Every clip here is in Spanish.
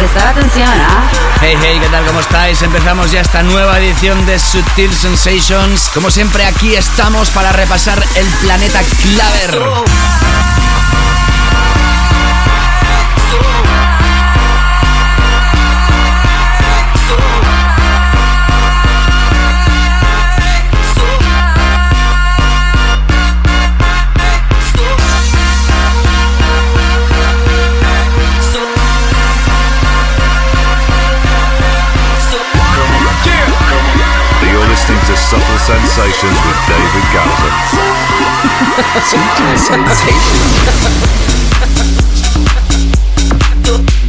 Prestar atención, ¿ah? Hey, hey, ¿qué tal? ¿Cómo estáis? Empezamos ya esta nueva edición de Sutil Sensations. Como siempre, aquí estamos para repasar el planeta Claver. Sensations with David Gausa. Sensations.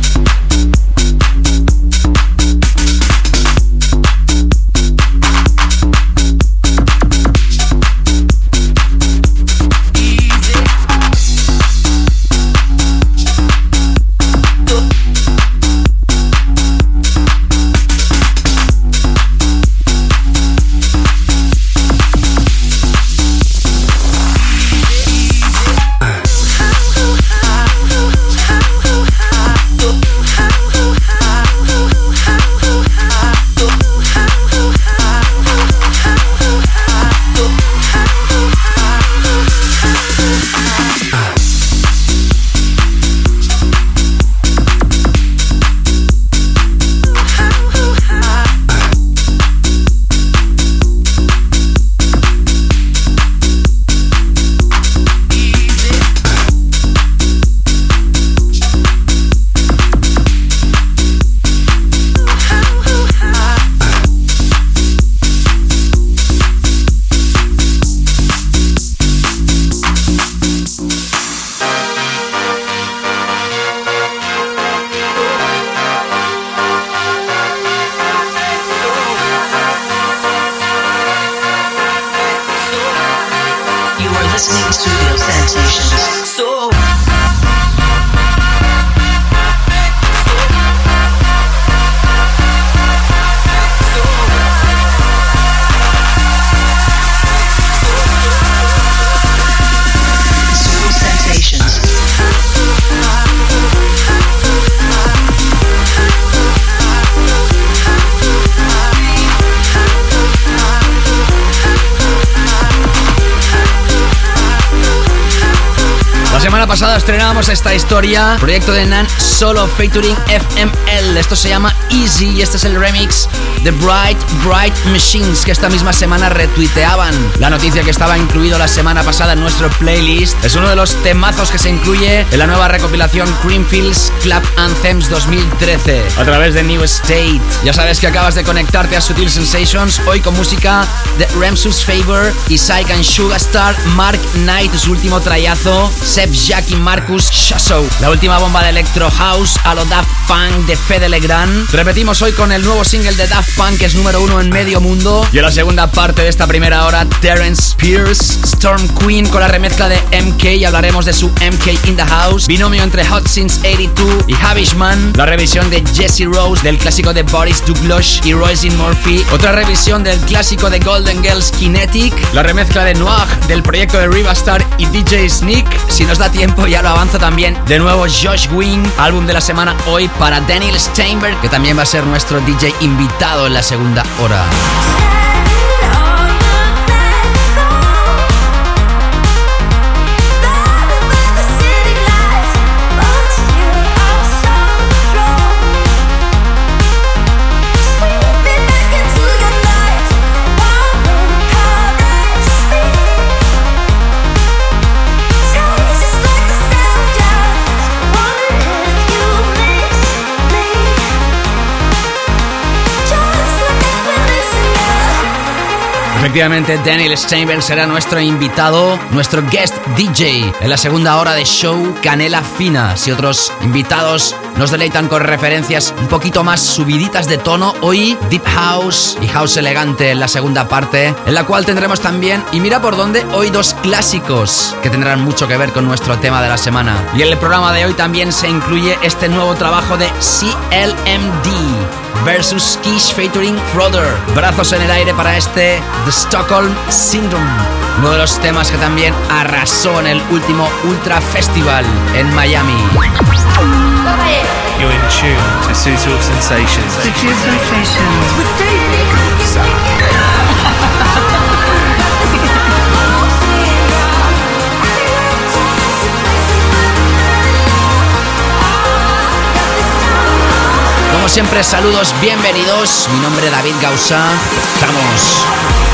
Pasada estrenábamos esta historia, proyecto de Nan solo featuring FML. Esto se llama Easy y este es el remix de Bright Bright Machines que esta misma semana retuiteaban. La noticia que estaba incluido la semana pasada en nuestro playlist es uno de los temazos que se incluye en la nueva recopilación Creamfields Club Anthems 2013 a través de New State. Ya sabes que acabas de conectarte a Sutil Sensations hoy con música de Remsus Favor, Isaac and Sugarstar, Mark Knight, su último trayazo, Seb Jack y Marcus Shasow. La última bomba de Electro House a lo Daft Punk de Fede Legrand. Repetimos hoy con el nuevo single de Daft Punk que es número uno en medio mundo. Y en la segunda parte de esta primera hora, Terence Spears, Storm Queen con la remezcla de MK y hablaremos de su MK in the House. Binomio entre Hot Since 82 y Havishman. La revisión de Jesse Rose del clásico de Boris Douglas y Royce Murphy. Otra revisión del clásico de Golden Girls Kinetic. La remezcla de Noir del proyecto de Rivastar y DJ Sneak. Si nos da tiempo, ya lo avanzo también. De nuevo, Josh Wing, álbum de la semana hoy para Daniel Steinberg, que también va a ser nuestro DJ invitado en la segunda hora. Efectivamente, Daniel Steinberg será nuestro invitado, nuestro guest DJ en la segunda hora de show Canela Fina. Si otros invitados nos deleitan con referencias un poquito más subiditas de tono, hoy Deep House y House Elegante en la segunda parte, en la cual tendremos también, y mira por dónde, hoy dos clásicos que tendrán mucho que ver con nuestro tema de la semana. Y en el programa de hoy también se incluye este nuevo trabajo de CLMD versus Kish featuring Froder. Brazos en el aire para este The Stockholm Syndrome. Uno de los temas que también arrasó en el último Ultra Festival en Miami. You're in tune to Sensations. Sensations. Siempre, saludos, bienvenidos. Mi nombre es David Gausa. Estamos.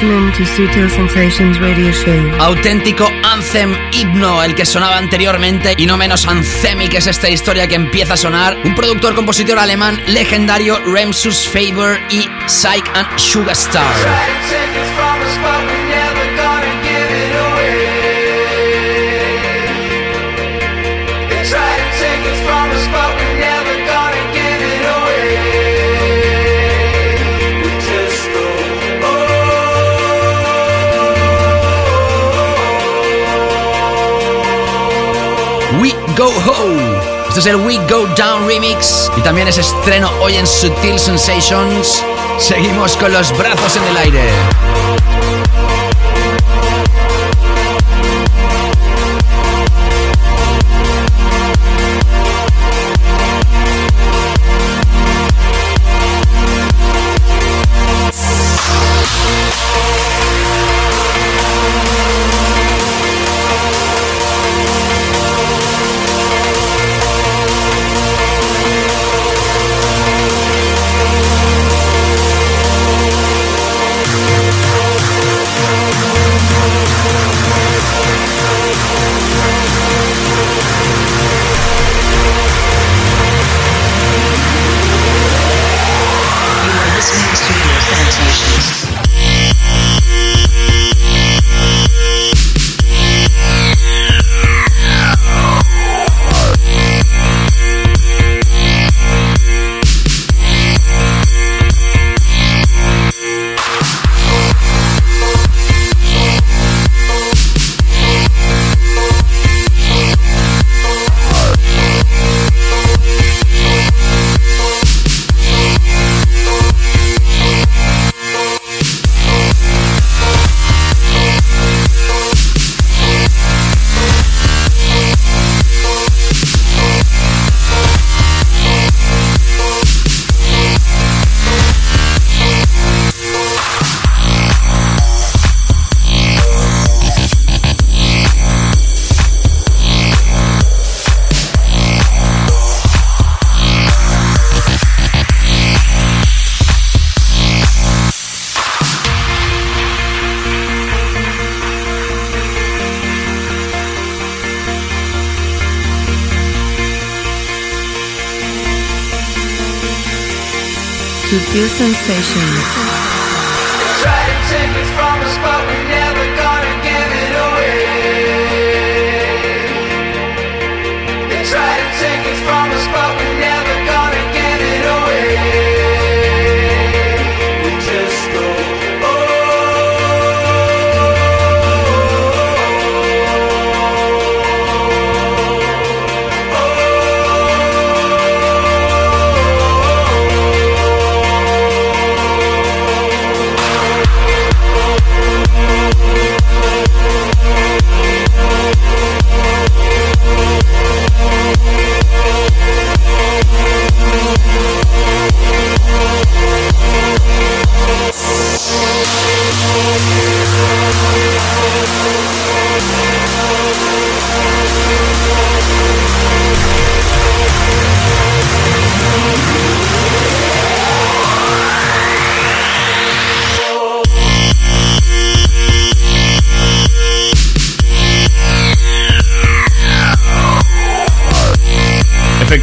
Listening to Sutil Sensations Radio Show. Auténtico anthem himno, el que sonaba anteriormente y no menos anthemic es esta historia que empieza a sonar. Un productor compositor alemán legendario, Remsus Faber y Psych and Sugarstar. We Ho. Este es el We Go Down remix y también es estreno hoy en Sutil Sensations. Seguimos con los brazos en el aire.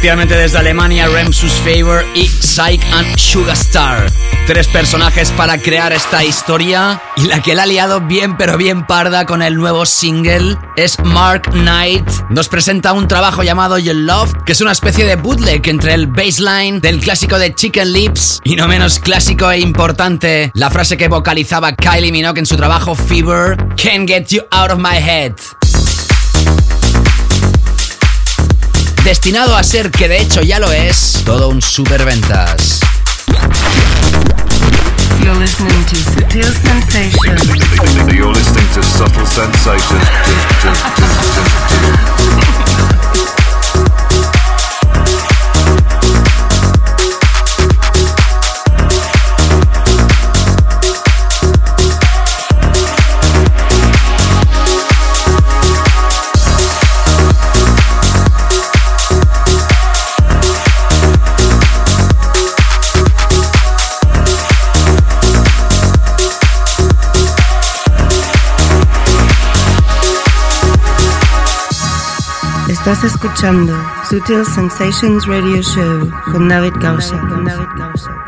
Efectivamente desde Alemania, Remsus Favor y Psych and Sugarstar. Tres personajes para crear esta historia y la que la ha liado bien pero bien parda con el nuevo single es Mark Knight. Nos presenta un trabajo llamado You Love, que es una especie de bootleg entre el baseline del clásico de Chicken Lips y no menos clásico e importante la frase que vocalizaba Kylie Minogue en su trabajo Fever, Can't Get You Out of My Head. Destinado a ser, que de hecho ya lo es, todo un superventas. You're listening to Sutil Sensations. You're listening to Subtle Sensations. Sutil Sensations Radio Show con David Gausa.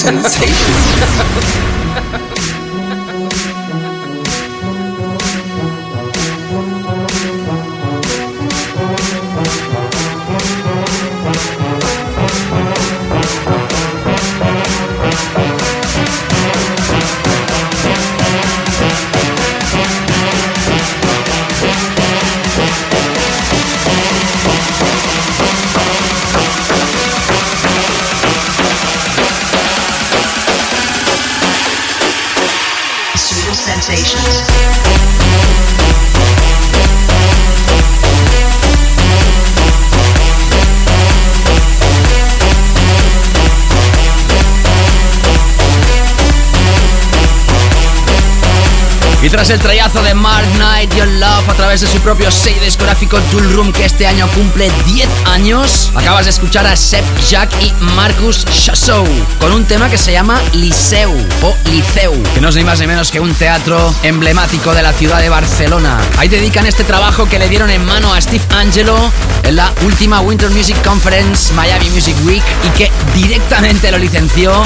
sensations. El trayazo de Mark Knight, Your Love, a través de su propio sello discográfico Tool Room, que este año cumple 10 años, acabas de escuchar a Seb Jack y Marcus Chassou, con un tema que se llama Liceu o Liceu, que no es ni más ni menos que un teatro emblemático de la ciudad de Barcelona. Ahí dedican este trabajo que le dieron en mano a Steve Angelo en la última Winter Music Conference Miami Music Week y que directamente lo licenció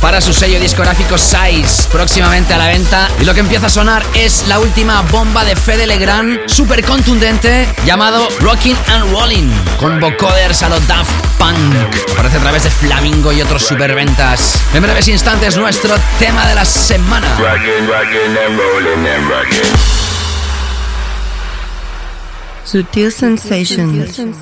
para su sello discográfico Size, próximamente a la venta. Y lo que empieza a sonar es la última bomba de Fede Legrand, súper contundente, llamado Rockin' and Rollin', con vocoders a los Daft Punk. Aparece a través de Flamingo y otros superventas. En breves instantes, nuestro tema de la semana. Rockin', rockin' and rollin' and rockin'. Sutil sensations. Rockin'.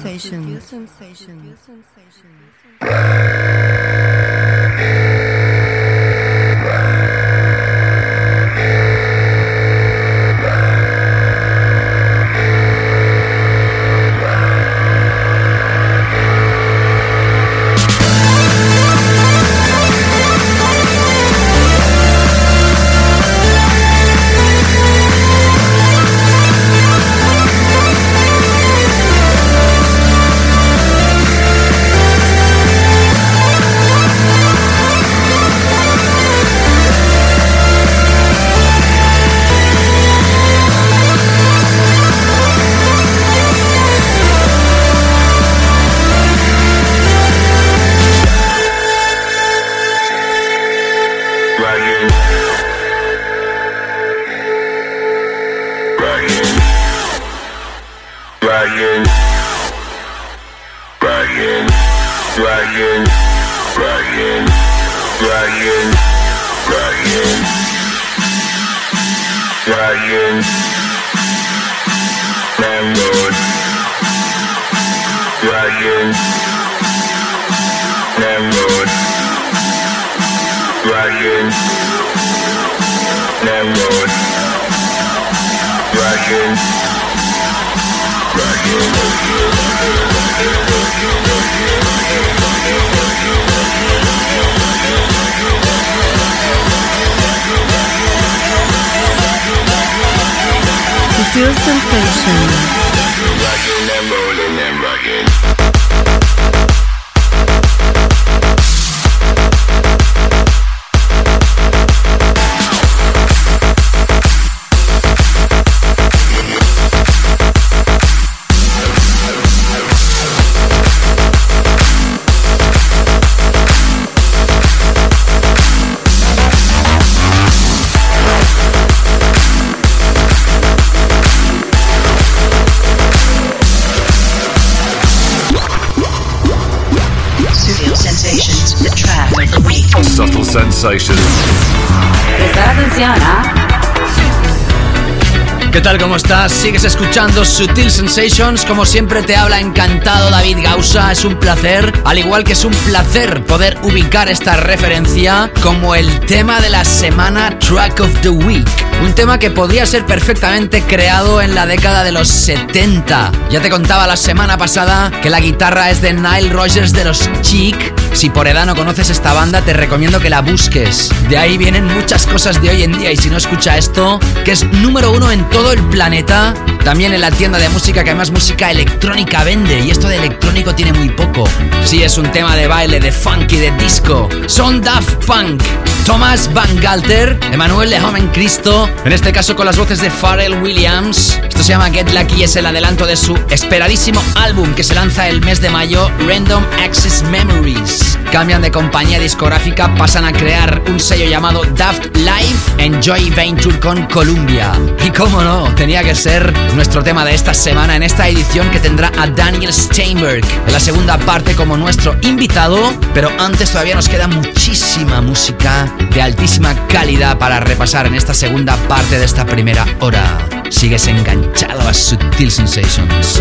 ¿Cómo estás? Sigues escuchando Sutil Sensations. Como siempre te habla encantado David Gausa. Es un placer, al igual que es un placer poder ubicar esta referencia como el tema de la semana Track of the Week. Un tema que podría ser perfectamente creado en la década de los 70. Ya te contaba la semana pasada que la guitarra es de Nile Rogers de los Chic. Si por edad no conoces esta banda, te recomiendo que la busques. De ahí vienen muchas cosas de hoy en día y si no escucha esto, que es número uno en todo el planeta, también en la tienda de música que además música electrónica vende y esto de electrónico tiene muy poco. Sí, es un tema de baile, de funky, de disco. Son Daft Punk, Thomas Van Galter, Emanuel de Home en Cristo, en este caso con las voces de Pharrell Williams. Esto se llama Get Lucky y es el adelanto de su esperadísimo álbum que se lanza el mes de mayo, Random Access Memories. Cambian de compañía discográfica, pasan a crear un sello llamado Daft Life Enjoy Venture con Columbia. Y cómo no, tenía que ser nuestro tema de esta semana en esta edición que tendrá a Daniel Steinberg en la segunda parte como nuestro invitado, pero antes todavía nos queda muchísima música de altísima calidad para repasar en esta segunda parte de esta primera hora. Sigues enganchado a Sutil Sensations.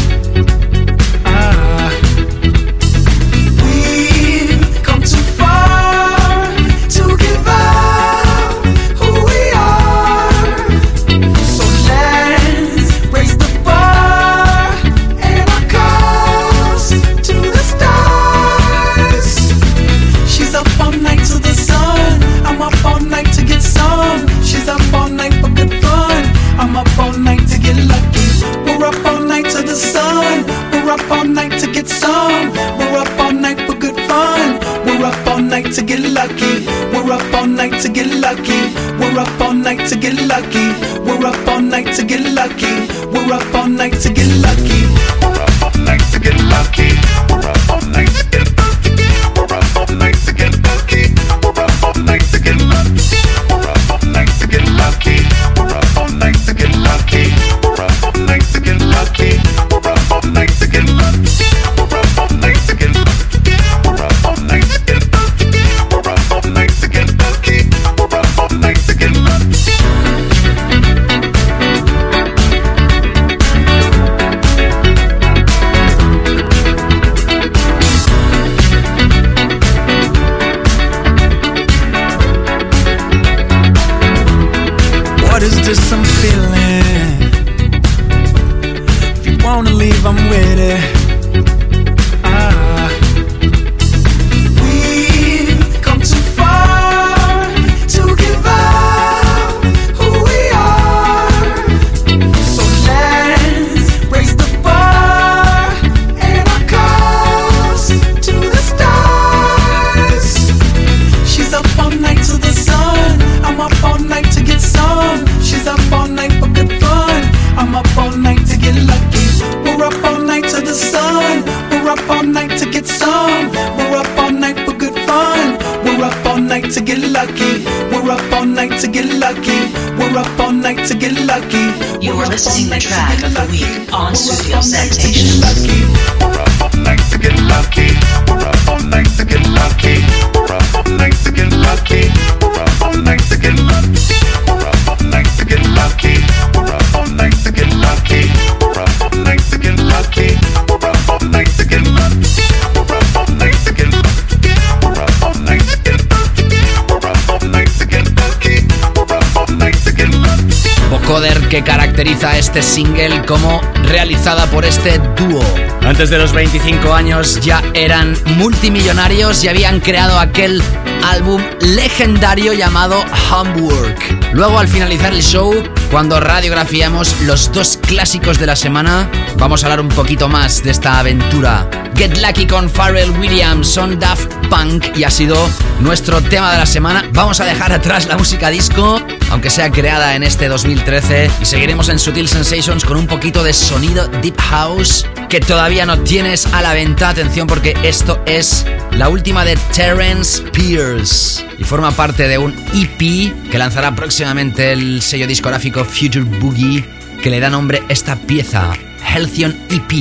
Caracteriza este single como realizada por este dúo. Antes de los 25 años ya eran multimillonarios y habían creado aquel álbum legendario llamado Homework. Luego al finalizar el show, cuando radiografiamos los dos clásicos de la semana, vamos a hablar un poquito más de esta aventura. Get Lucky con Pharrell Williams son Daft Punk y ha sido nuestro tema de la semana. Vamos a dejar atrás la música disco, aunque sea creada en este 2013, y seguiremos en Sutil Sensations con un poquito de sonido Deep House que todavía no tienes a la venta. Atención porque esto es la última de Terence Pierce y forma parte de un EP que lanzará próximamente el sello discográfico Future Boogie que le da nombre esta pieza, Healthion EP.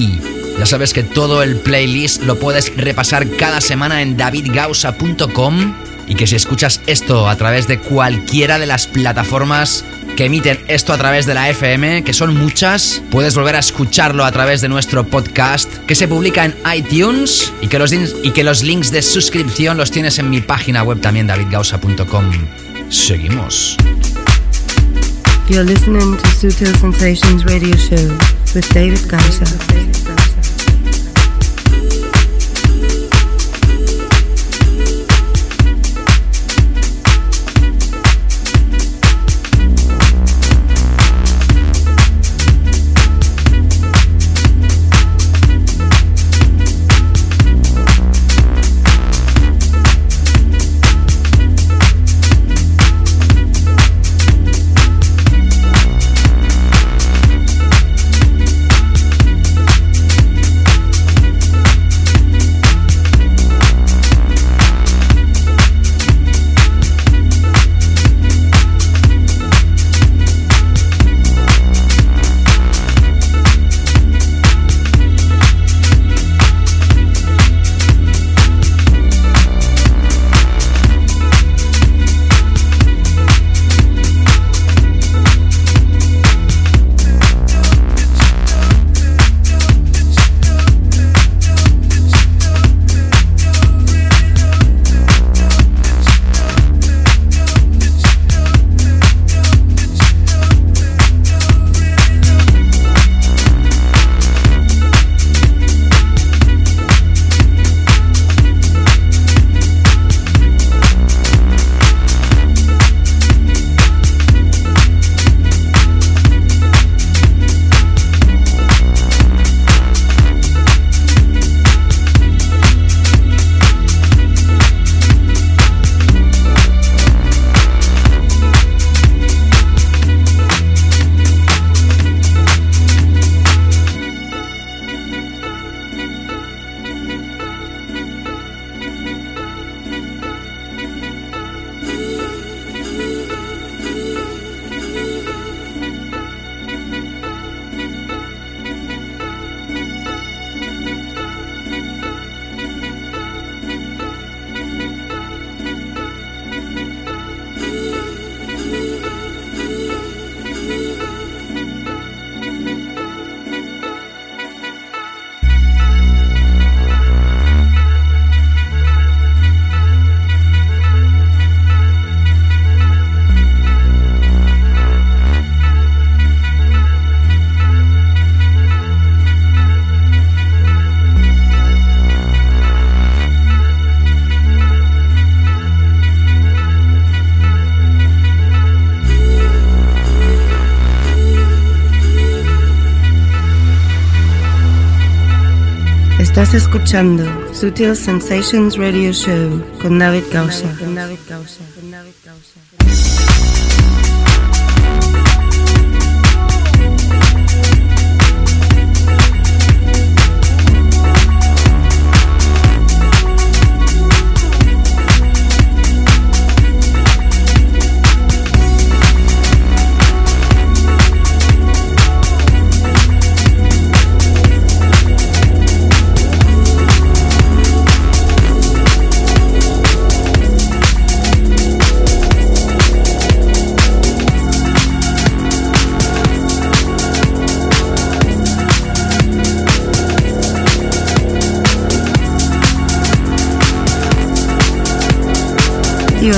Ya sabes que todo el playlist lo puedes repasar cada semana en davidgausa.com y que si escuchas esto a través de cualquiera de las plataformas que emiten esto a través de la FM, que son muchas, puedes volver a escucharlo a través de nuestro podcast que se publica en iTunes y que los, y que los links de suscripción los tienes en mi página web también davidgausa.com. Seguimos. Estás escuchando Sutil Sensations Radio Show con David Gausa.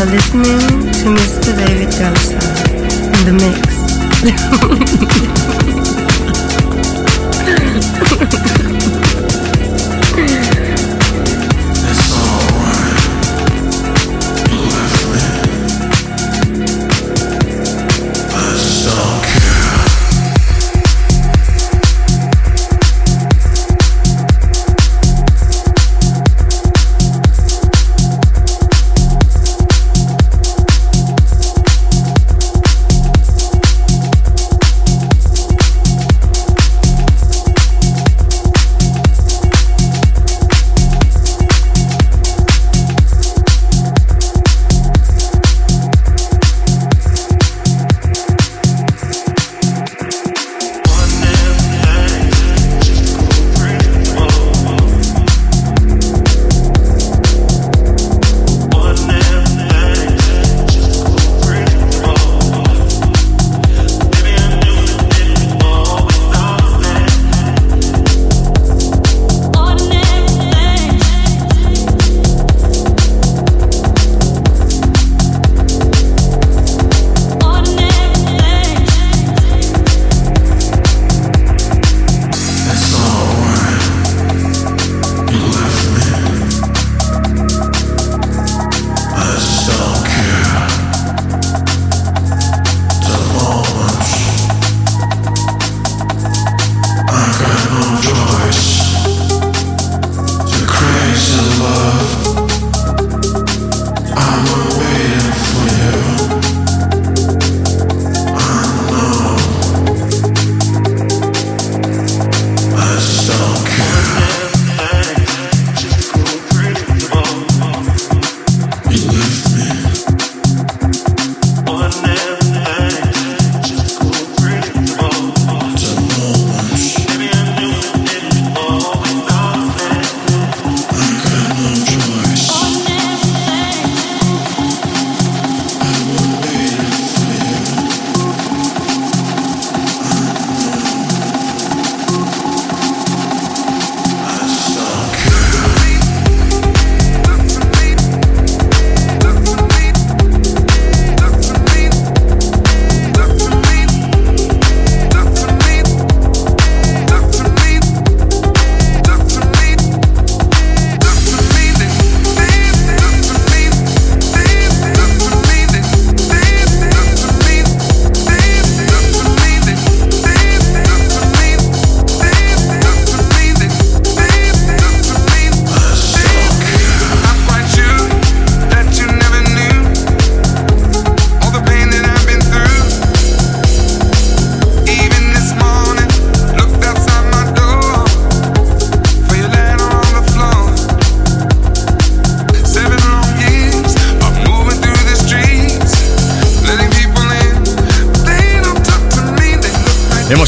Are listening to Mr. David Gausa in the mix.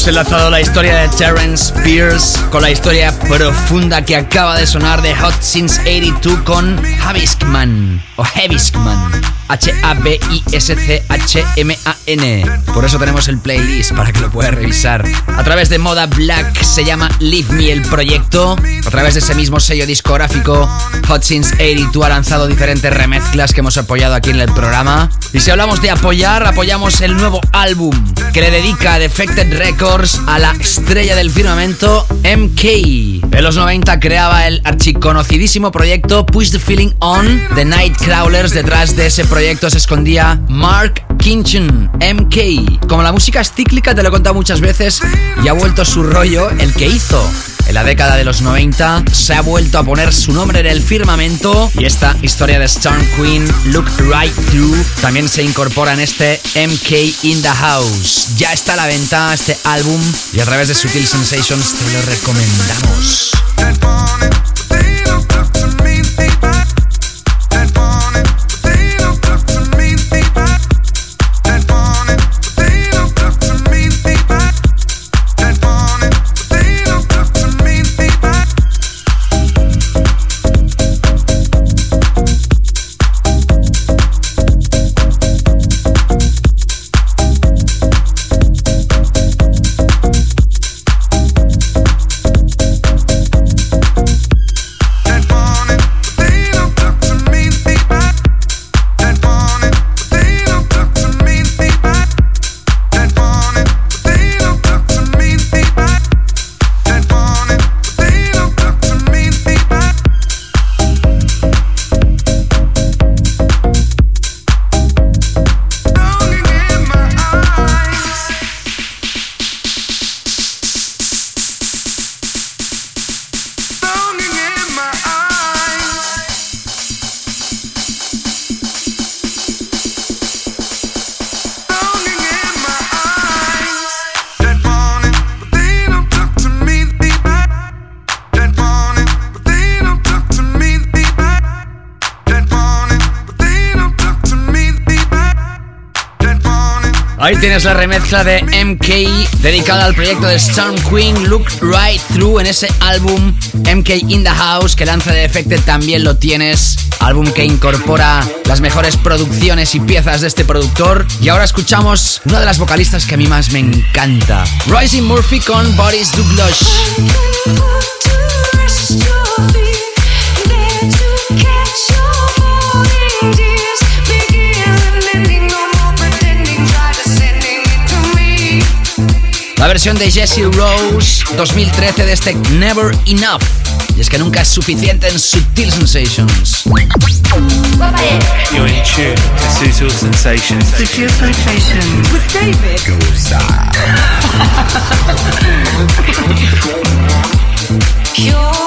Hemos enlazado la historia de Terence Spears con la historia profunda que acaba de sonar de Hot Since 82 con Haviskman o Heaviskman. H-A-B-I-S-C-H-M-A-N. Por eso tenemos el playlist para que lo puedas revisar. A través de Moda Black se llama Leave Me el proyecto. A través de ese mismo sello discográfico, Hot Since 82 ha lanzado diferentes remezclas que hemos apoyado aquí en el programa. Y si hablamos de apoyar, apoyamos el nuevo álbum que le dedica Defected Records a la estrella del firmamento MK. En los 90 creaba el archiconocidísimo proyecto Push the Feeling On The Night Crawlers detrás de ese proyecto proyecto se escondía Mark Kinchin, MK. Como la música es cíclica, te lo he contado muchas veces, y ha vuelto su rollo, el que hizo en la década de los 90 se ha vuelto a poner su nombre en el firmamento y esta historia de Storm Queen, Look Right Through, también se incorpora en este MK in the House. Ya está a la venta este álbum y a través de Sutil Sensations te lo recomendamos. Tienes la remezcla de MK dedicada al proyecto de Storm Queen Look Right Through en ese álbum MK in the House que lanza de Defected también lo tienes. Álbum que incorpora las mejores producciones y piezas de este productor. Y ahora escuchamos una de las vocalistas que a mí más me encanta. Rising Murphy con Boris Douglas. La versión de Jesse Rose 2013 de este Never Enough. Y es que nunca es suficiente en Subtil Sensations. You're in tune to Sutil Sensations. Sutil Sensations. With David.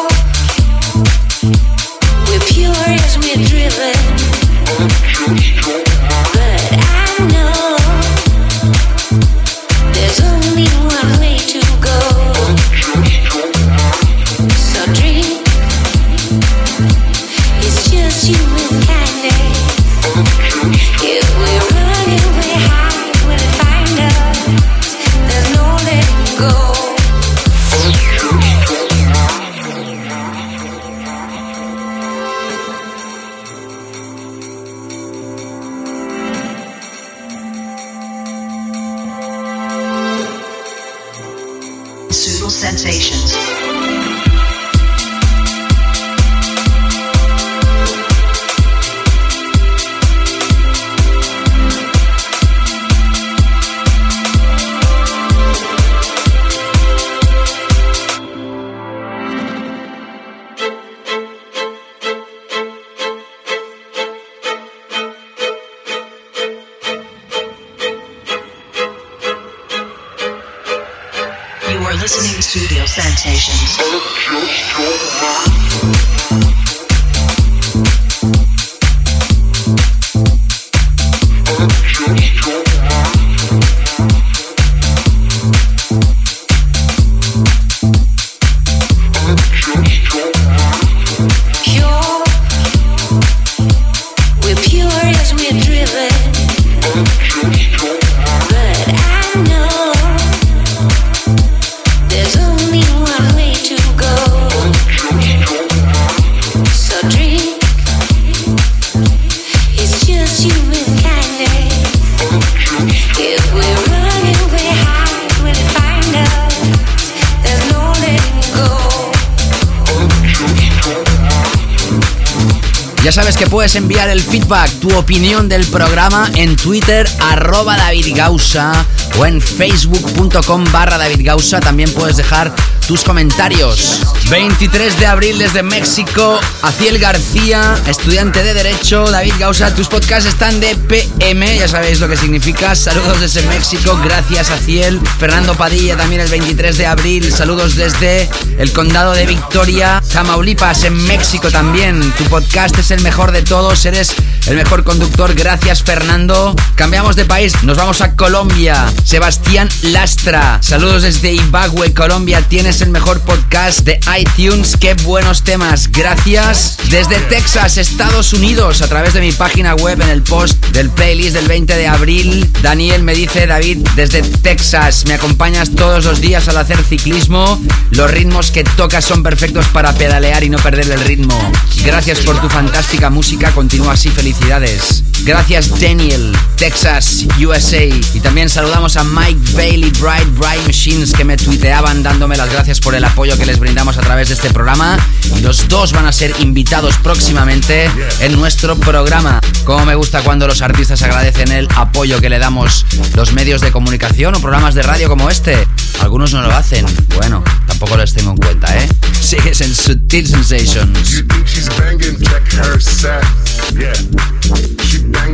enviar el feedback, tu opinión del programa en Twitter, arroba David Gausa o en facebook.com barra David Gausa. También puedes dejar tus comentarios. 23 de abril desde México, Aciel García, estudiante de Derecho, David Gausa, tus podcasts están de PM, ya sabéis lo que significa. Saludos desde México, gracias Aciel. Fernando Padilla también el 23 de abril, saludos desde el condado de Victoria, Tamaulipas en México también. Tu podcast es el mejor de todos, eres el mejor conductor, gracias Fernando. Cambiamos de país, nos vamos a Colombia. Sebastián Lastra, saludos desde Ibagüe, Colombia, tienes el mejor podcast de iTunes, qué buenos temas, gracias. Desde Texas, Estados Unidos, a través de mi página web en el post del playlist del 20 de abril, Daniel me dice, David, desde Texas, me acompañas todos los días al hacer ciclismo, los ritmos que tocas son perfectos para pedalear y no perder el ritmo. Gracias por tu fantástica música, continúa así, felicidades. Gracias Daniel, Texas, USA. Y también saludamos a Mike Bailey, Bright Bright Machines, que me tuiteaban dándome las gracias por el apoyo que les brindamos a través de este programa. Y los dos van a ser invitados próximamente en nuestro programa. Como me gusta cuando los artistas agradecen el apoyo que le damos los medios de comunicación o programas de radio como este. Algunos no lo hacen. Bueno, tampoco les tengo en cuenta, ¿eh? Sigues en Sutil Sensations.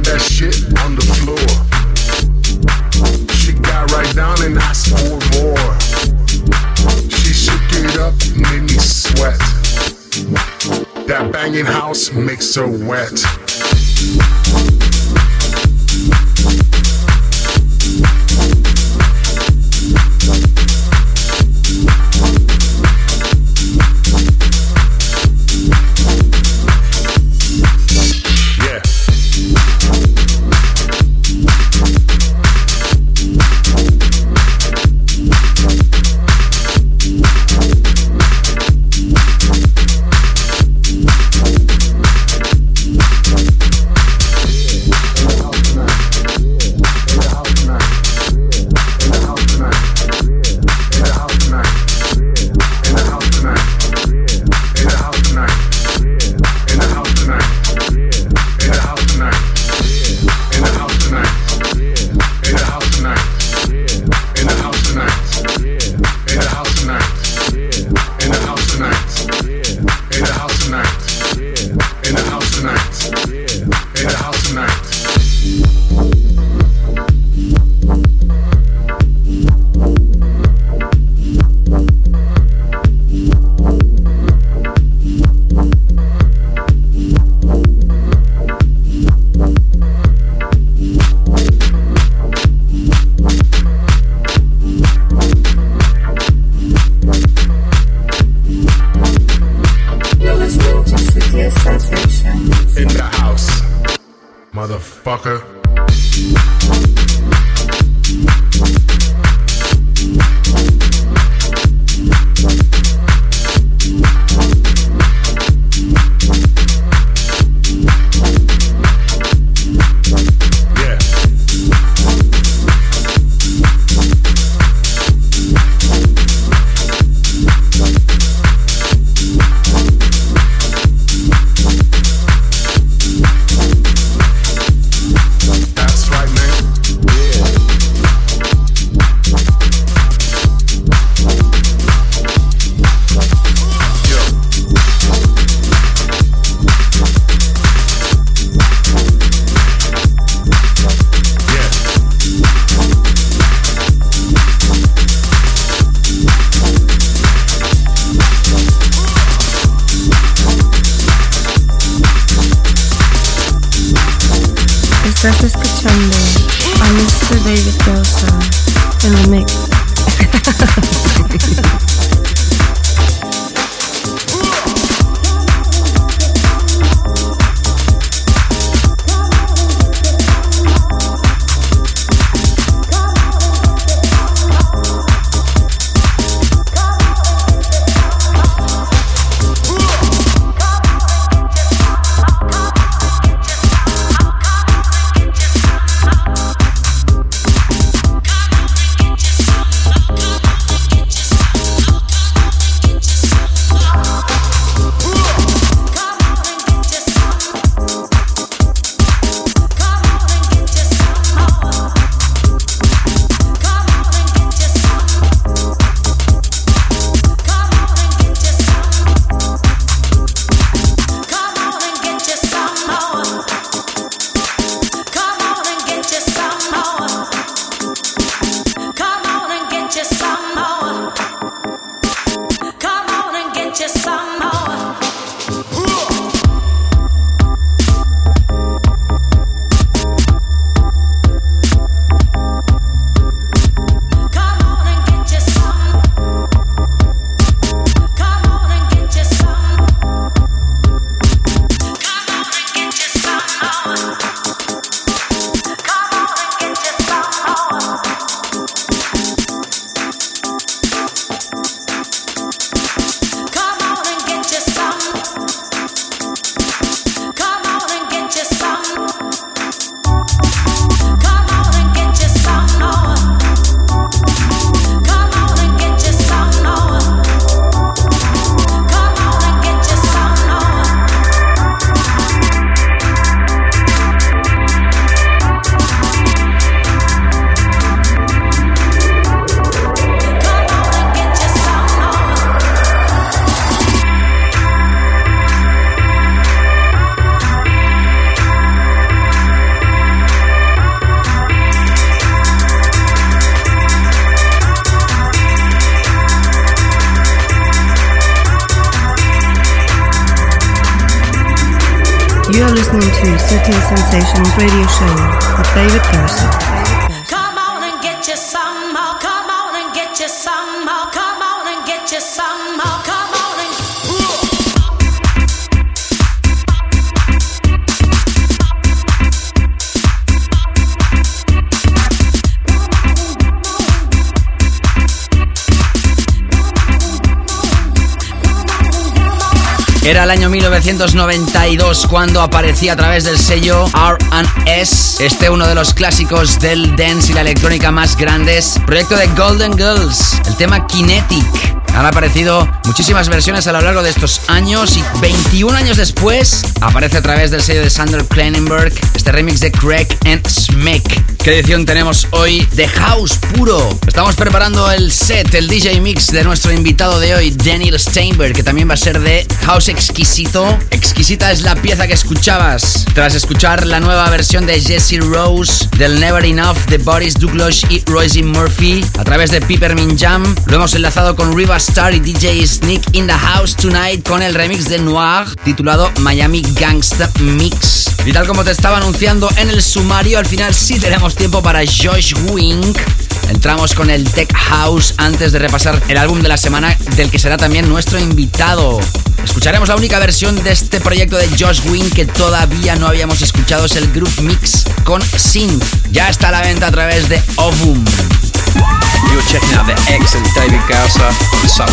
That shit on the floor. She got right down and more. She shook it up, made me sweat. That banging house makes her wet. Motherfucker. 1992 cuando aparecía a través del sello R&S, este uno de los clásicos del dance y la electrónica más grandes, proyecto de Golden Girls, el tema Kinetic. Han aparecido muchísimas versiones a lo largo de estos años y 21 años después aparece a través del sello de Sander Kleinenberg este remix de Craig and Smack. ¿Qué edición tenemos hoy de House puro? Estamos preparando el set, el DJ mix de nuestro invitado de hoy, Daniel Steinberg, que también va a ser de House Exquisito. Exquisita es la pieza que escuchabas tras escuchar la nueva versión de Jesse Rose del Never Enough de Boris Douglas y Royce Murphy a través de Peppermint Jam. Lo hemos enlazado con Riva Star y DJ Sneak in the House Tonight con el remix de Noir titulado Miami Gangsta Mix. Y tal como te estaba anunciando en el sumario, al final sí tenemos tiempo para Josh Wink. Entramos con el Tech House antes de repasar el álbum de la semana del que será también nuestro invitado. Escucharemos la única versión de este proyecto de Josh Wink que todavía no habíamos escuchado, es el Groove Mix con Synth. Ya está a la venta a través de Ovum. You're checking out the excellent David Gausser on Soul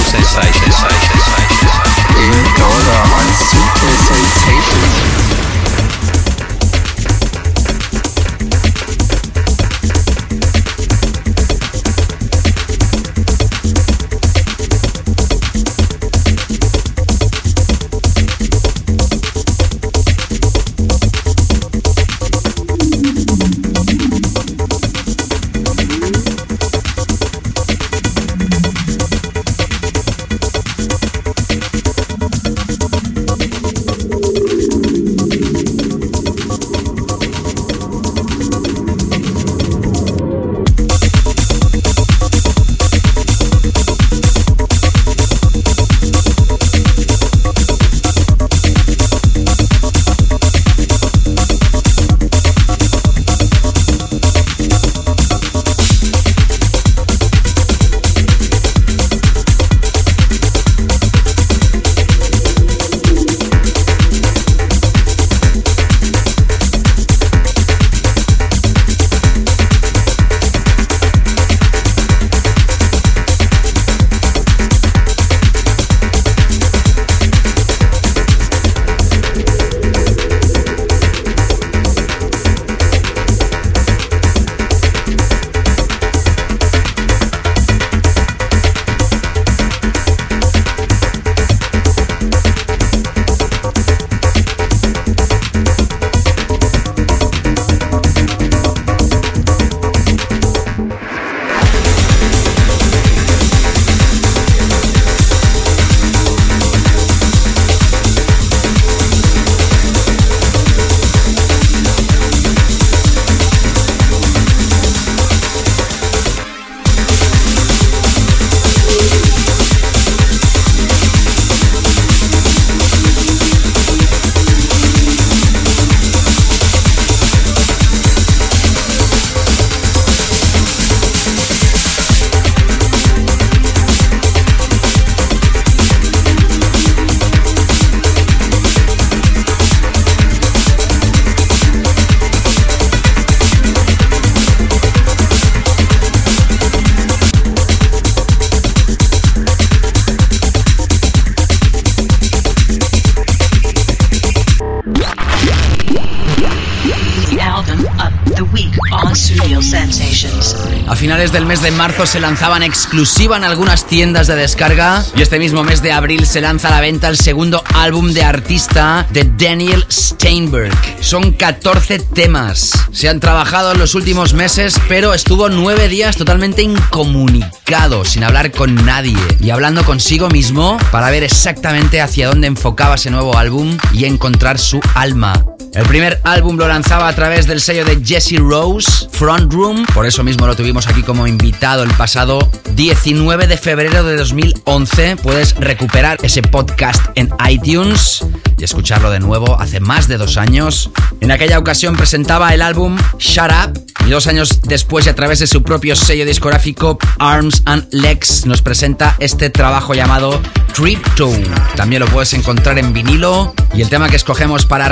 del mes de marzo se lanzaba en exclusiva en algunas tiendas de descarga y este mismo mes de abril se lanza a la venta el segundo álbum de artista de Daniel Steinberg. Son 14 temas. Se han trabajado en los últimos meses, pero estuvo nueve días totalmente incomunicado, sin hablar con nadie y hablando consigo mismo para ver exactamente hacia dónde enfocaba ese nuevo álbum y encontrar su alma. El primer álbum lo lanzaba a través del sello de Jesse Rose, Front Room, por eso mismo lo tuvimos aquí como invitado el pasado 19 de febrero de 2011. Puedes recuperar ese podcast en iTunes y escucharlo de nuevo hace más de dos años. En aquella ocasión presentaba el álbum Shut Up y dos años después y a través de su propio sello discográfico Arms and Legs nos presenta este trabajo llamado Crypto. También lo puedes encontrar en vinilo y el tema que escogemos para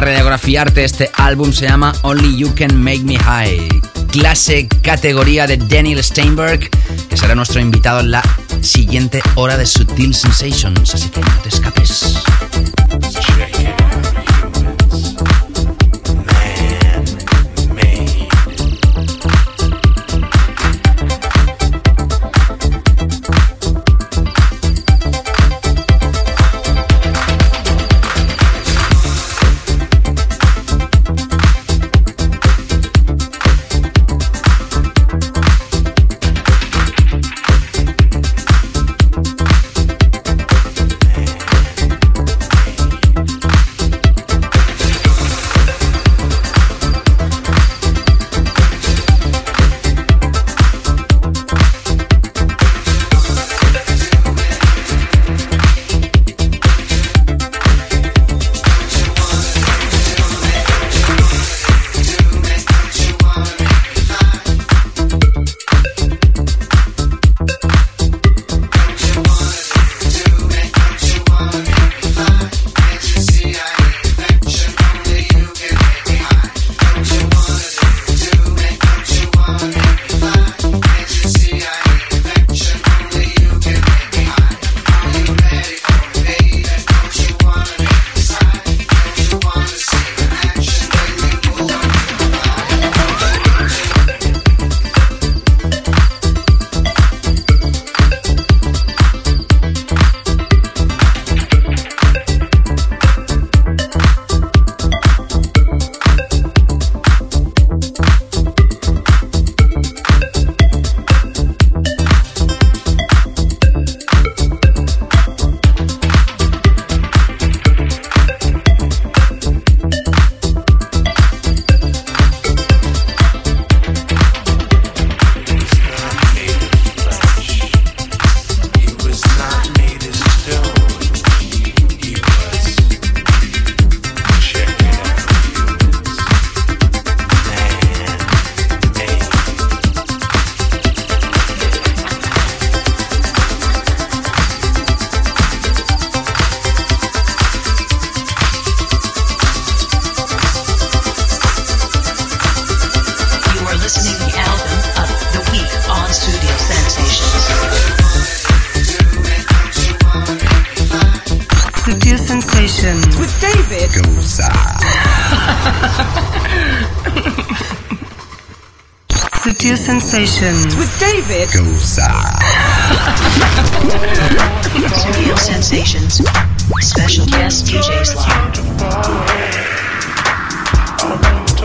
este álbum se llama Only You Can Make Me High. Clase categoría de Daniel Steinberg, que será nuestro invitado en la siguiente hora de Sutil Sensations, así que no te escapes. Sutil Sensations with David Studio Sensations. Special guest DJ slot.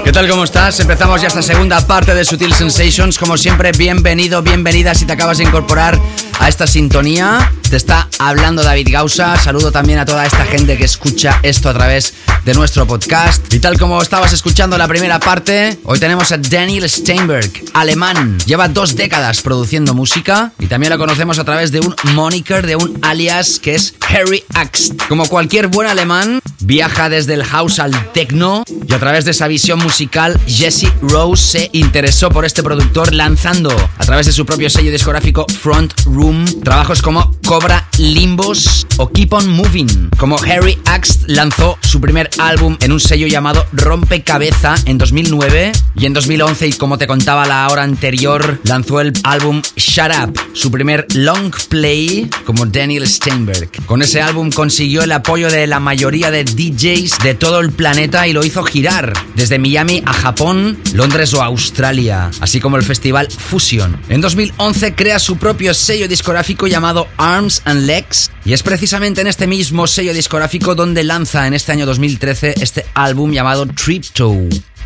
¿Qué tal? ¿Cómo estás? Empezamos ya esta segunda parte de Sutil Sensations. Como siempre, bienvenido, bienvenida si te acabas de incorporar a esta sintonía. Te está hablando David Gausa. Saludo también a toda esta gente que escucha esto a través de nuestro podcast. Y tal como estabas escuchando la primera parte, hoy tenemos a Daniel Steinberg, alemán. Lleva dos décadas produciendo música y también lo conocemos a través de un moniker, de un alias que es Harry Axt. Como cualquier buen alemán, viaja desde el house al techno y a través de esa visión musical, Jesse Rose se interesó por este productor lanzando a través de su propio sello discográfico Front Room trabajos como Cobra Limbos o Keep On Moving. Como Harry Axt lanzó su primer álbum en un sello llamado Rompecabeza en 2009 y en 2011 y como te contaba la hora anterior lanzó el álbum Shut Up, su primer long play como Daniel Steinberg. Con ese álbum consiguió el apoyo de la mayoría de DJs de todo el planeta y lo hizo girar desde Miami a Japón, Londres o Australia, así como el festival Fusion. En 2011 crea su propio sello discográfico llamado Arms and Legs y es precisamente en este mismo sello discográfico donde lanza en este año 2013 este álbum llamado Tripto.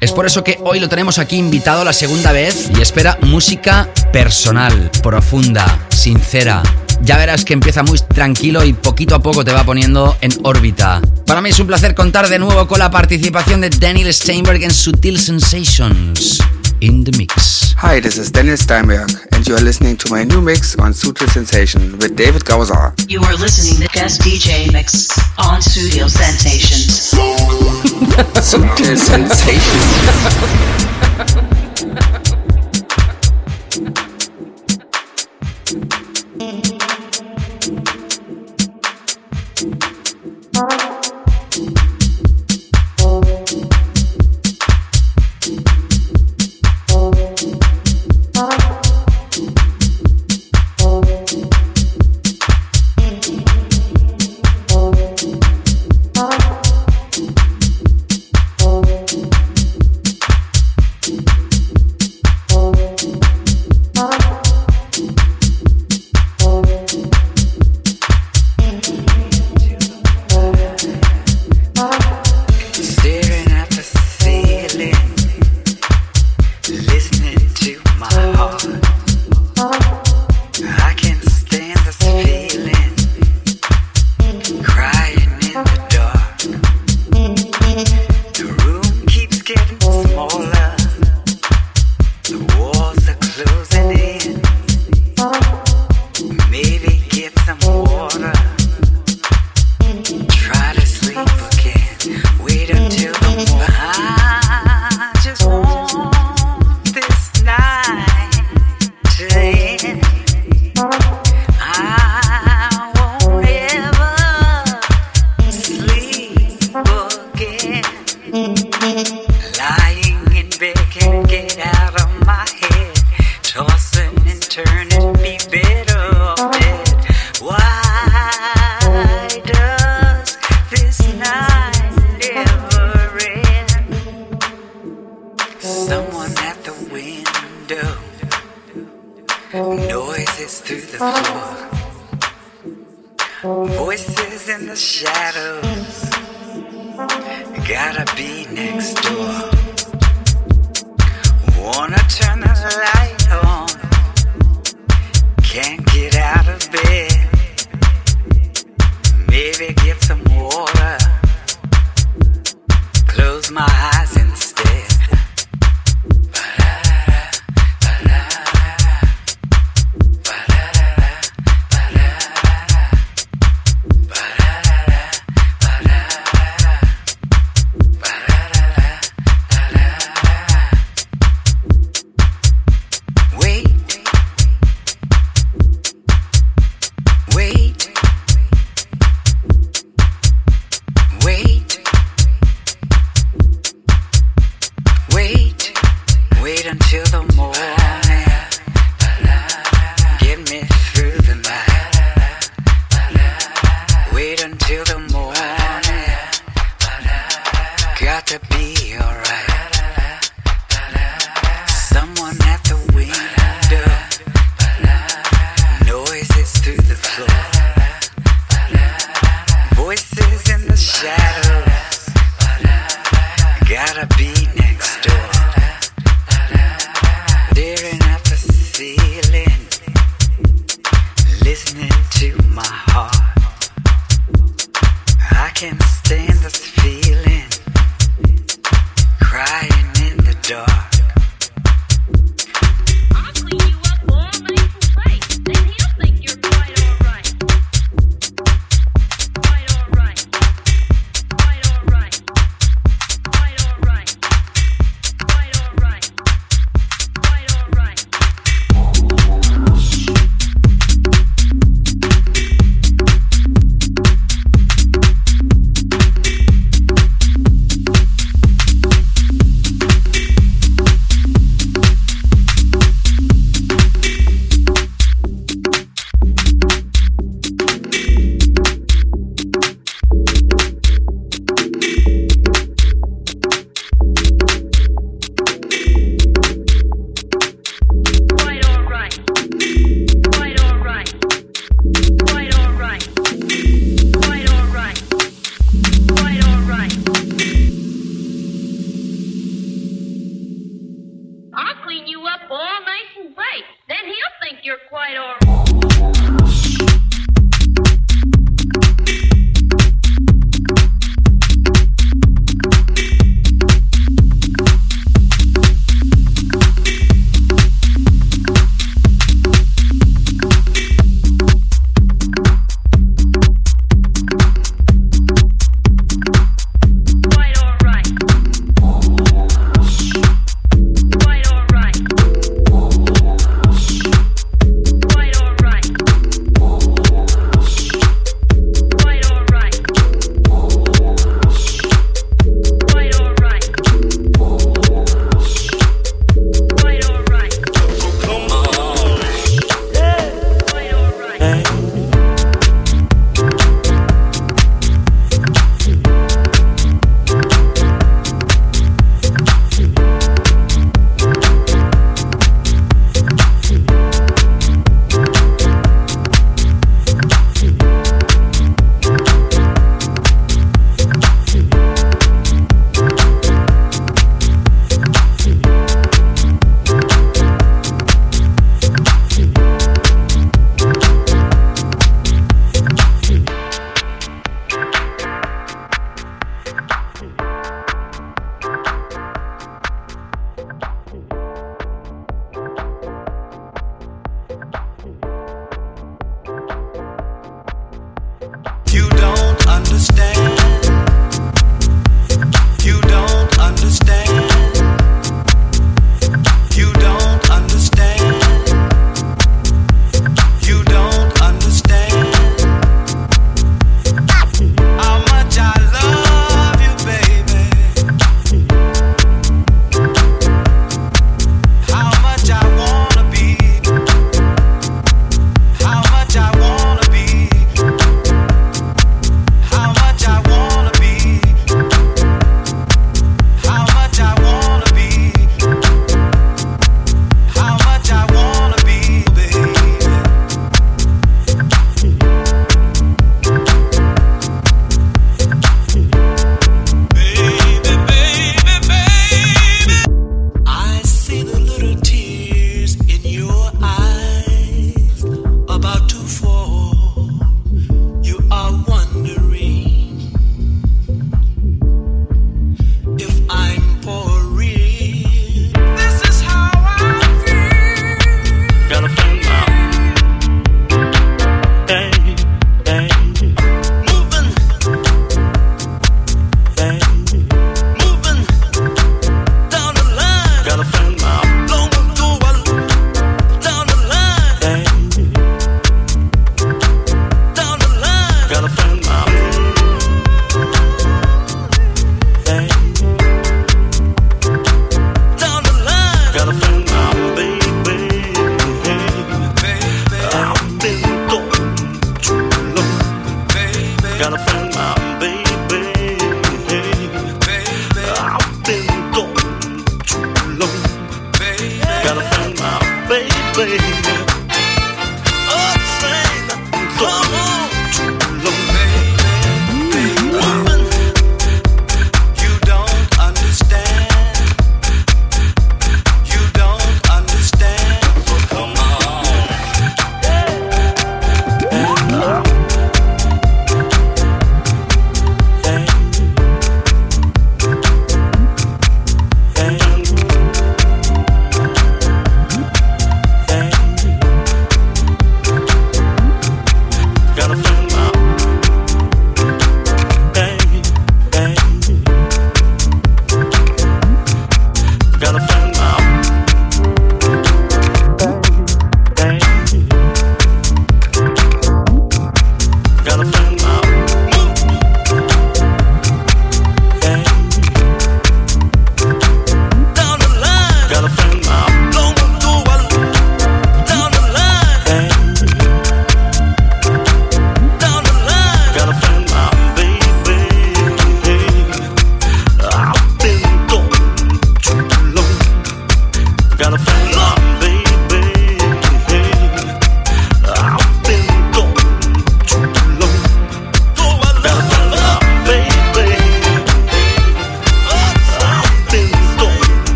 Es por eso que hoy lo tenemos aquí invitado la segunda vez y espera música personal, profunda, sincera. Ya verás que empieza muy tranquilo y poquito a poco te va poniendo en órbita. Para mí es un placer contar de nuevo con la participación de Daniel Steinberg en Sutil Sensations. in the mix. Hi, this is Daniel Steinberg, and you are listening to my new mix on Sutil Sensation with David Gauzar. You are listening to guest DJ mix on Sutil Sensations. Sutil Sensations.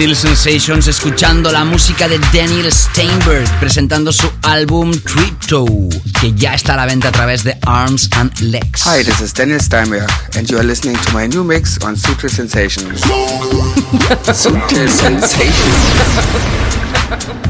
Sutil Sensations, escuchando la música de Daniel Steinberg, presentando su álbum Crypto, que ya está a la venta a través de Arms and Legs. Hi, this is Daniel Steinberg, and you are listening to my new mix on Sutil Sensations. Sutil Sensations.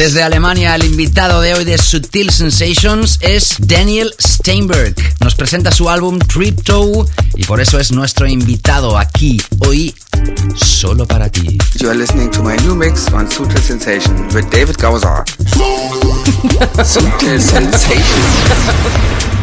Desde Alemania, el invitado de hoy de Sutil Sensations es Daniel Steinberg. Nos presenta su álbum Tripto y por eso es nuestro invitado aquí hoy solo para ti. You are listening to my new mix on Sutil Sensation with David Gausser. Sutil Sensation.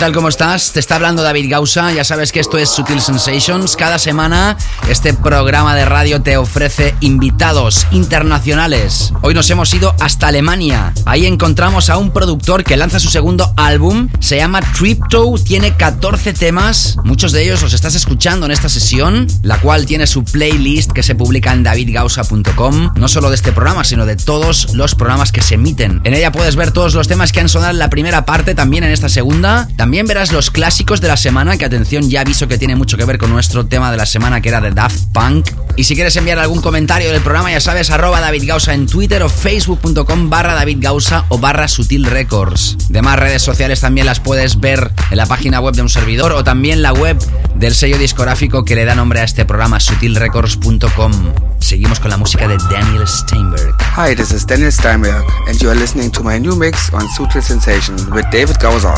Tal? ¿Cómo estás? Te está hablando David Gausa. Ya sabes que esto es Sutil Sensations. Cada semana este programa de radio te ofrece invitados internacionales. Hoy nos hemos ido hasta Alemania. Ahí encontramos a un productor que lanza su segundo álbum. Se llama Tripto. Tiene 14 temas. Muchos de ellos los estás escuchando en esta sesión, la cual tiene su playlist que se publica en davidgausa.com. No solo de este programa, sino de todos los programas que se emiten. En ella puedes ver todos los temas que han sonado en la primera parte, también en esta segunda. También verás los clásicos de la semana, que atención, ya aviso que tiene mucho que ver con nuestro tema de la semana, que era de Daft Punk. Y si quieres enviar algún comentario del programa, ya sabes, arroba David Gausa en Twitter o facebook.com barra David Gausa o barra Sutil Records. Demás redes sociales también las puedes ver en la página web de un servidor o también la web del sello discográfico que le da nombre a este programa, sutilrecords.com. Seguimos con la música de Daniel Steinberg. Hi, this is Daniel Steinberg, and you are listening to my new mix on Sutil Sensation with David Gausa.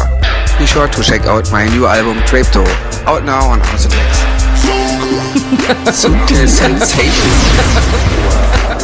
Be sure to check out my new album Trapto, out now on Mix. Sutil Sensation.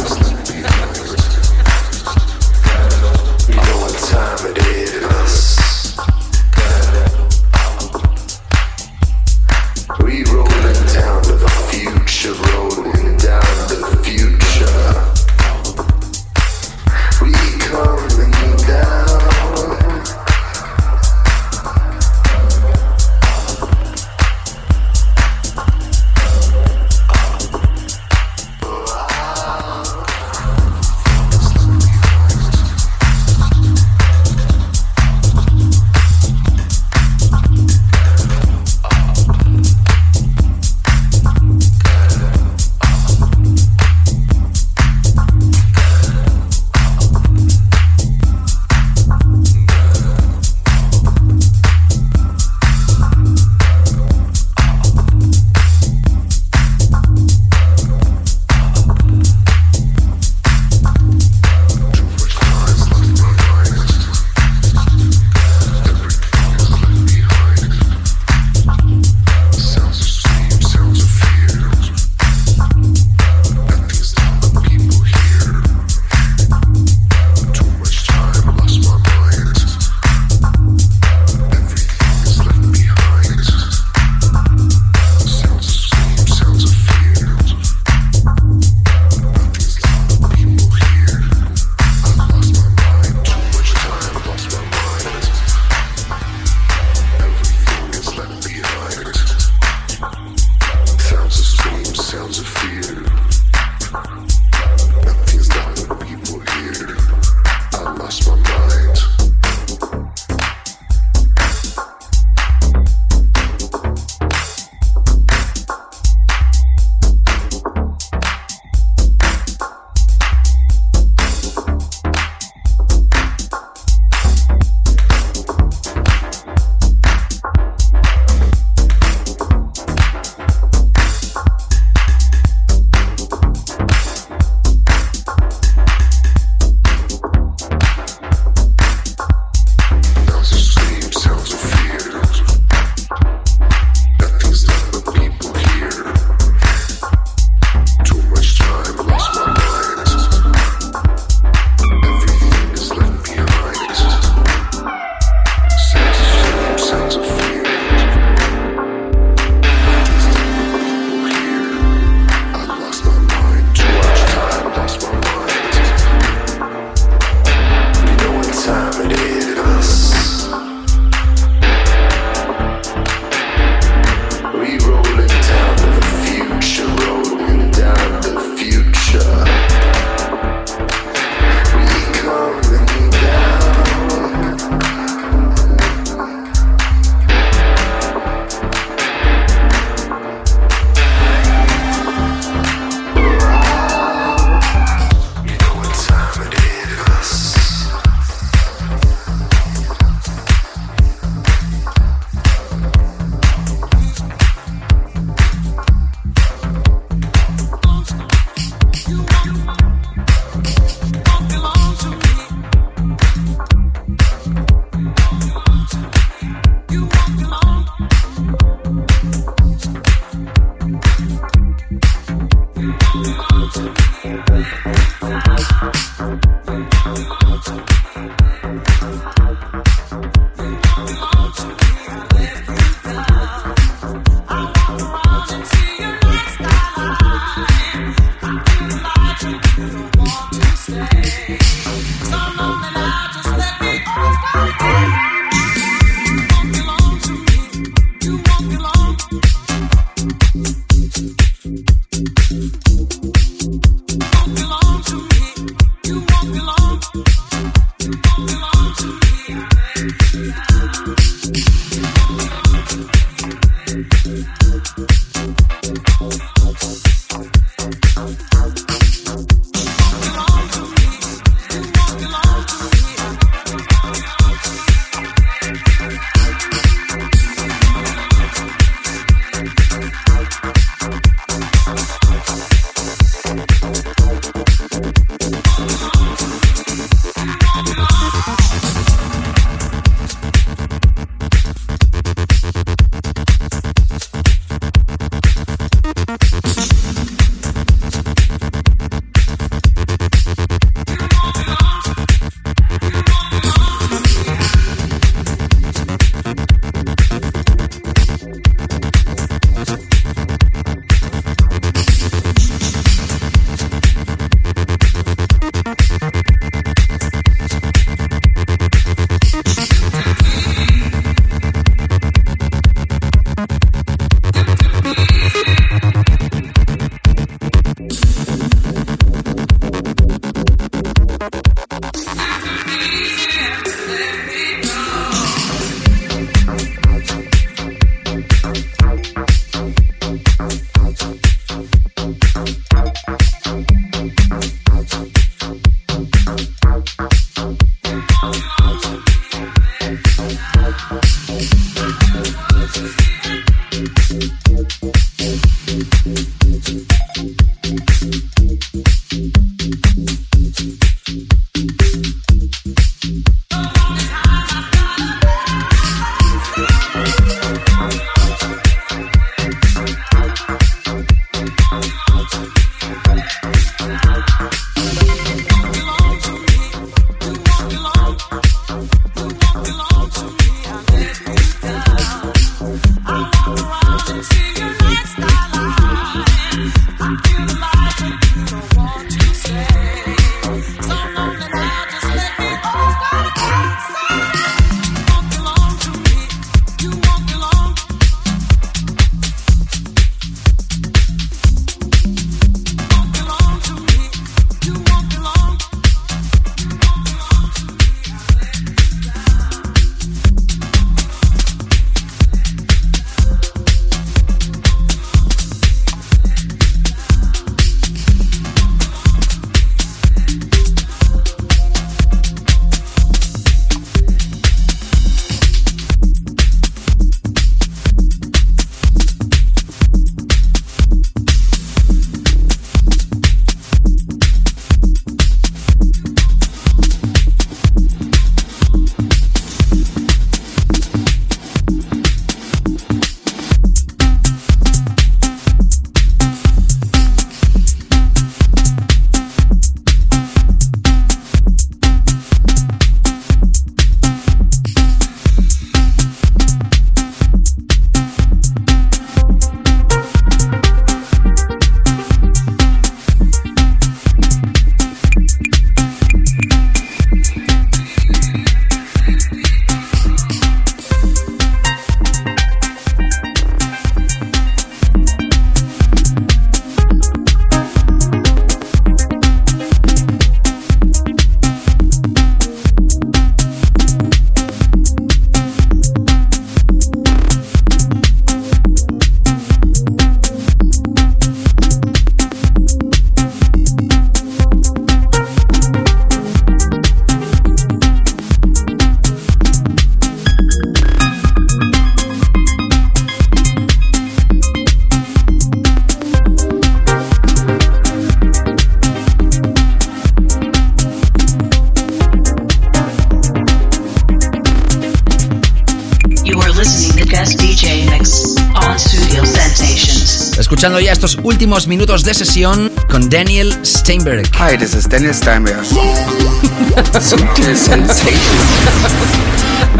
estos últimos minutos de sesión con Daniel Steinberg. Hi, this is Daniel Steinberg.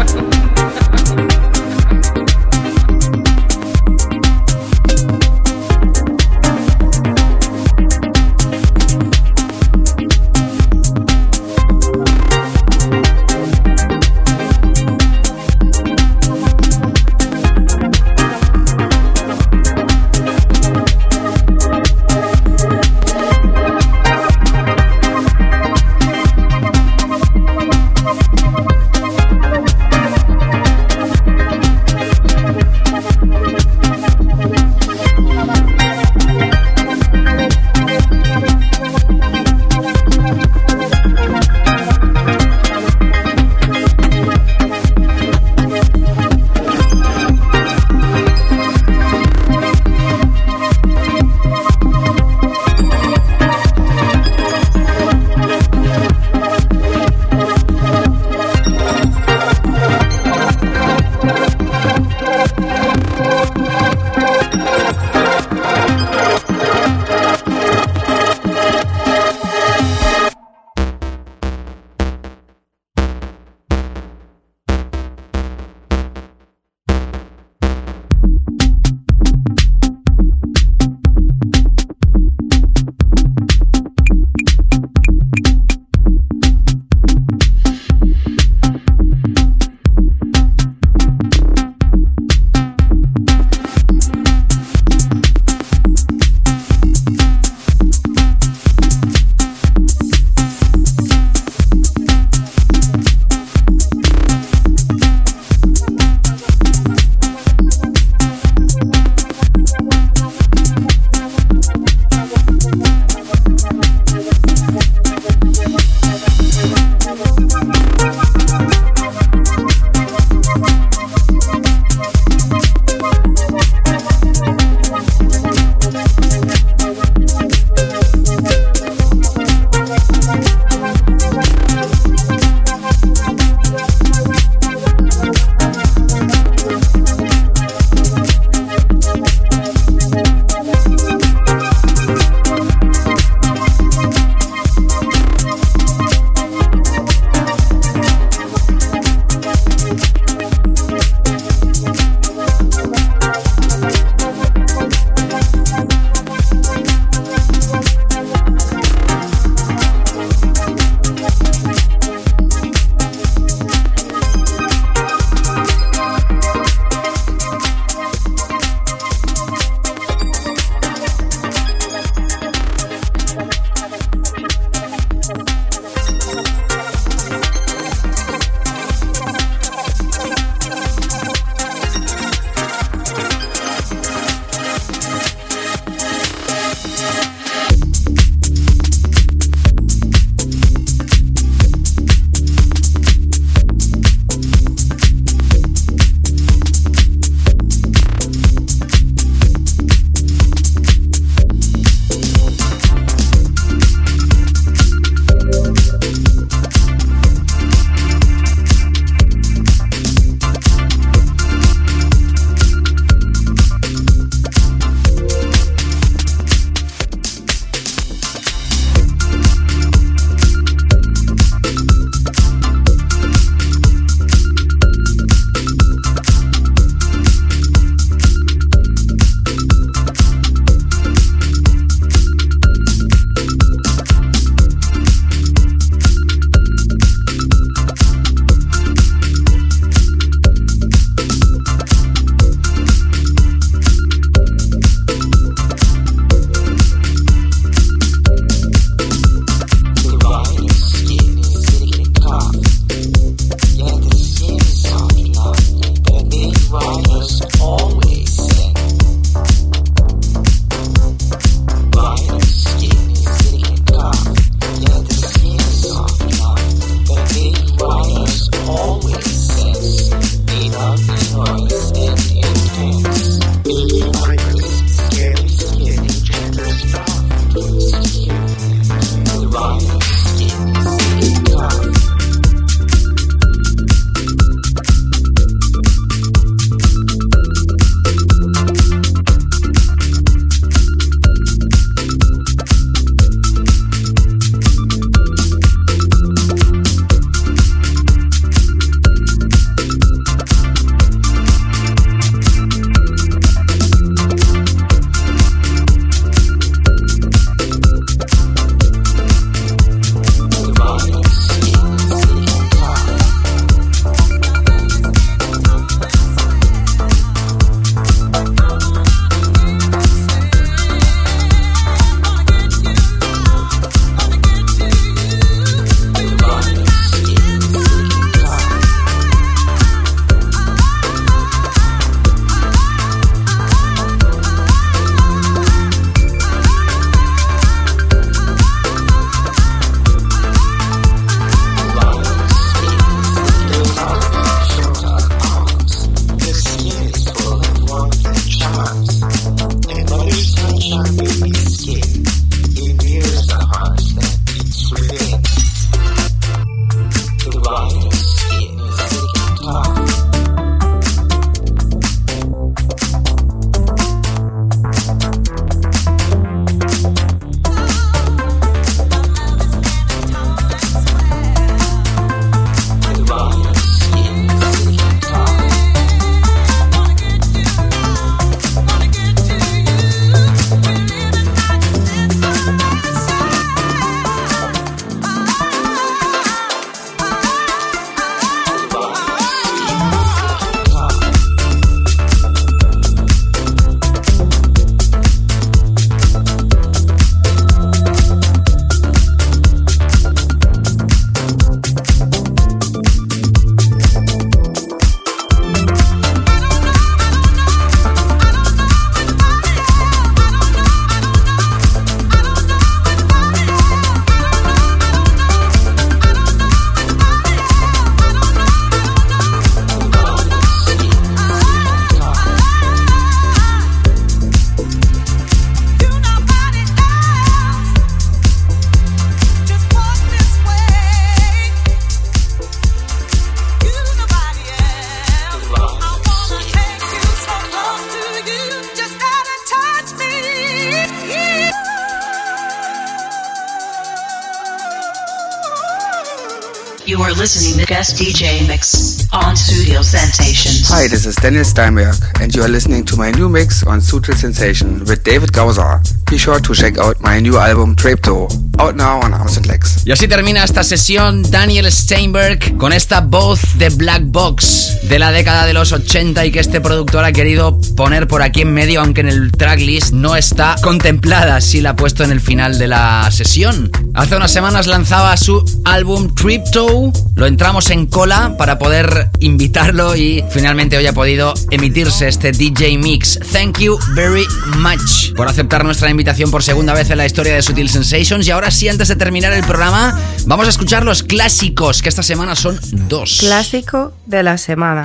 DJ mix on Studio Sensations. Hi, this is Daniel Steinberg, and you are listening to my new mix on Sutil Sensation with David Gausar. Be sure to check out my new album Trapto, on Arms and Legs. Y así termina esta sesión Daniel Steinberg con esta voz de Black Box de la década de los 80 y que este productor ha querido poner por aquí en medio, aunque en el tracklist no está contemplada, si la ha puesto en el final de la sesión. Hace unas semanas lanzaba su álbum Tripto, lo entramos en cola para poder invitarlo y finalmente hoy ha podido emitirse este DJ Mix. Thank you very much por aceptar nuestra invitación por segunda vez en la historia de Sutil Sensations. Y ahora sí, antes de terminar el programa, vamos a escuchar los clásicos, que esta semana son dos. Clásico de la semana.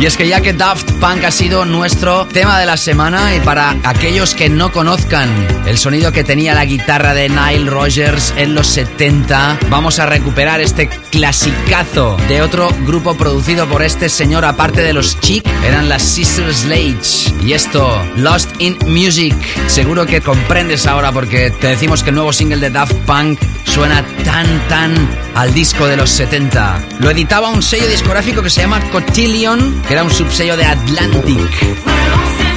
Y es que ya que Daft Punk ha sido nuestro tema de la semana y para aquellos que no conozcan el sonido que tenía la guitarra de Nile Rogers en los 70, vamos a recuperar este clasicazo de otro grupo producido por este señor aparte de los Chic, eran las Sister Sledge. Y esto, Lost in Music, seguro que comprendes ahora porque te decimos que el nuevo single de Daft Punk suena tan tan al disco de los 70. Lo editaba un sello discográfico que se llama Cotillion, que era un subsello de Atlantic.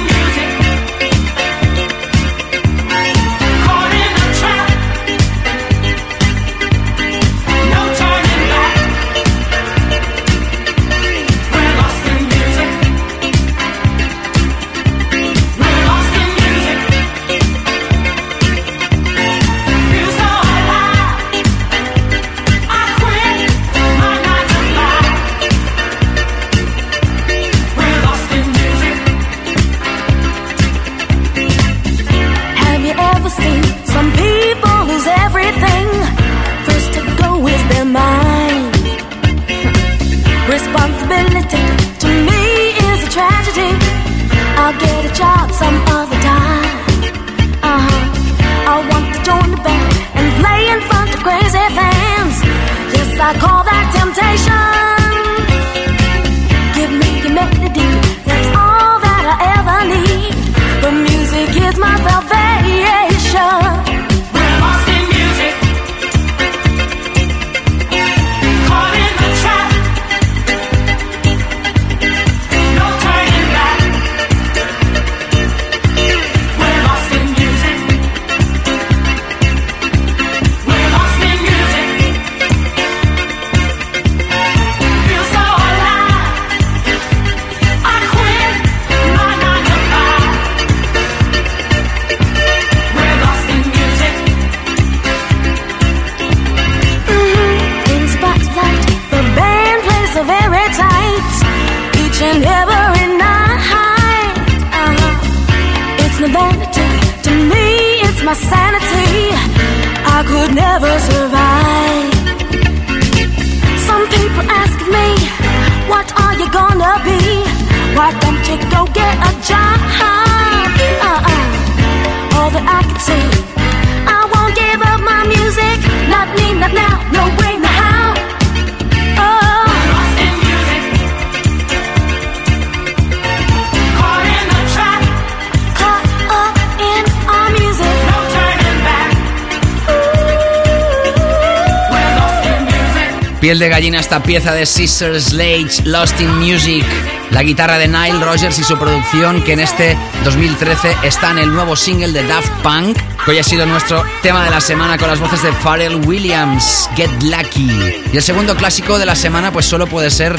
Piel de gallina esta pieza de Sister Sledge, Lost in Music. La guitarra de Nile Rogers y su producción que en este 2013 está en el nuevo single de Daft Punk, que hoy ha sido nuestro tema de la semana con las voces de Pharrell Williams, Get Lucky. Y el segundo clásico de la semana pues solo puede ser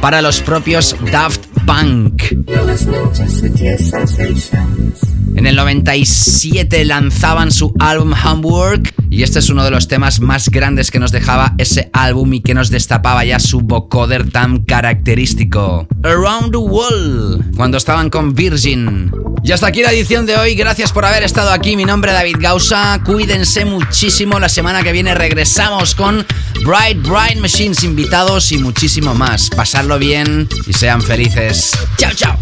para los propios Daft Punk. En el 97 lanzaban su álbum Homework y este es uno de los temas más grandes que nos dejaba ese álbum y que nos destapaba ya su vocoder tan característico. Around the World, cuando estaban con Virgin. Y hasta aquí la edición de hoy, gracias por haber estado aquí, mi nombre es David Gausa, cuídense muchísimo, la semana que viene regresamos con Bright Bright Machines invitados y muchísimo más. Pasarlo bien y sean felices. Chao, chao.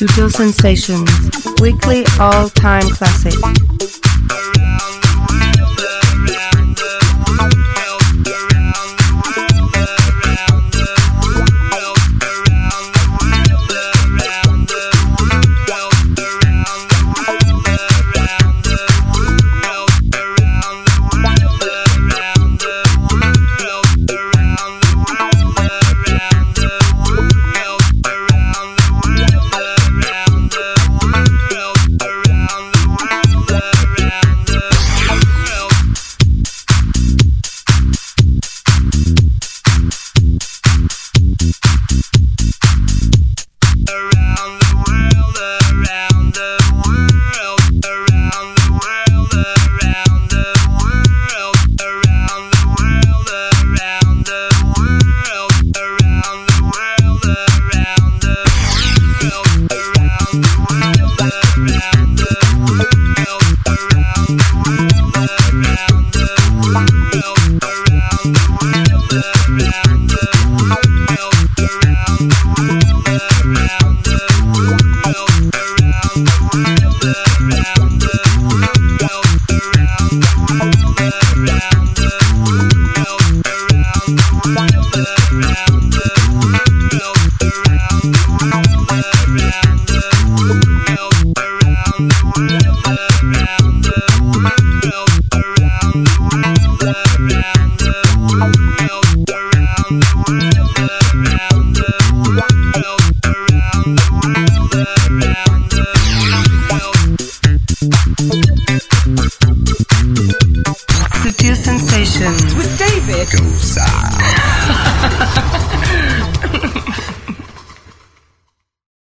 Sutil Sensations, weekly all-time classic.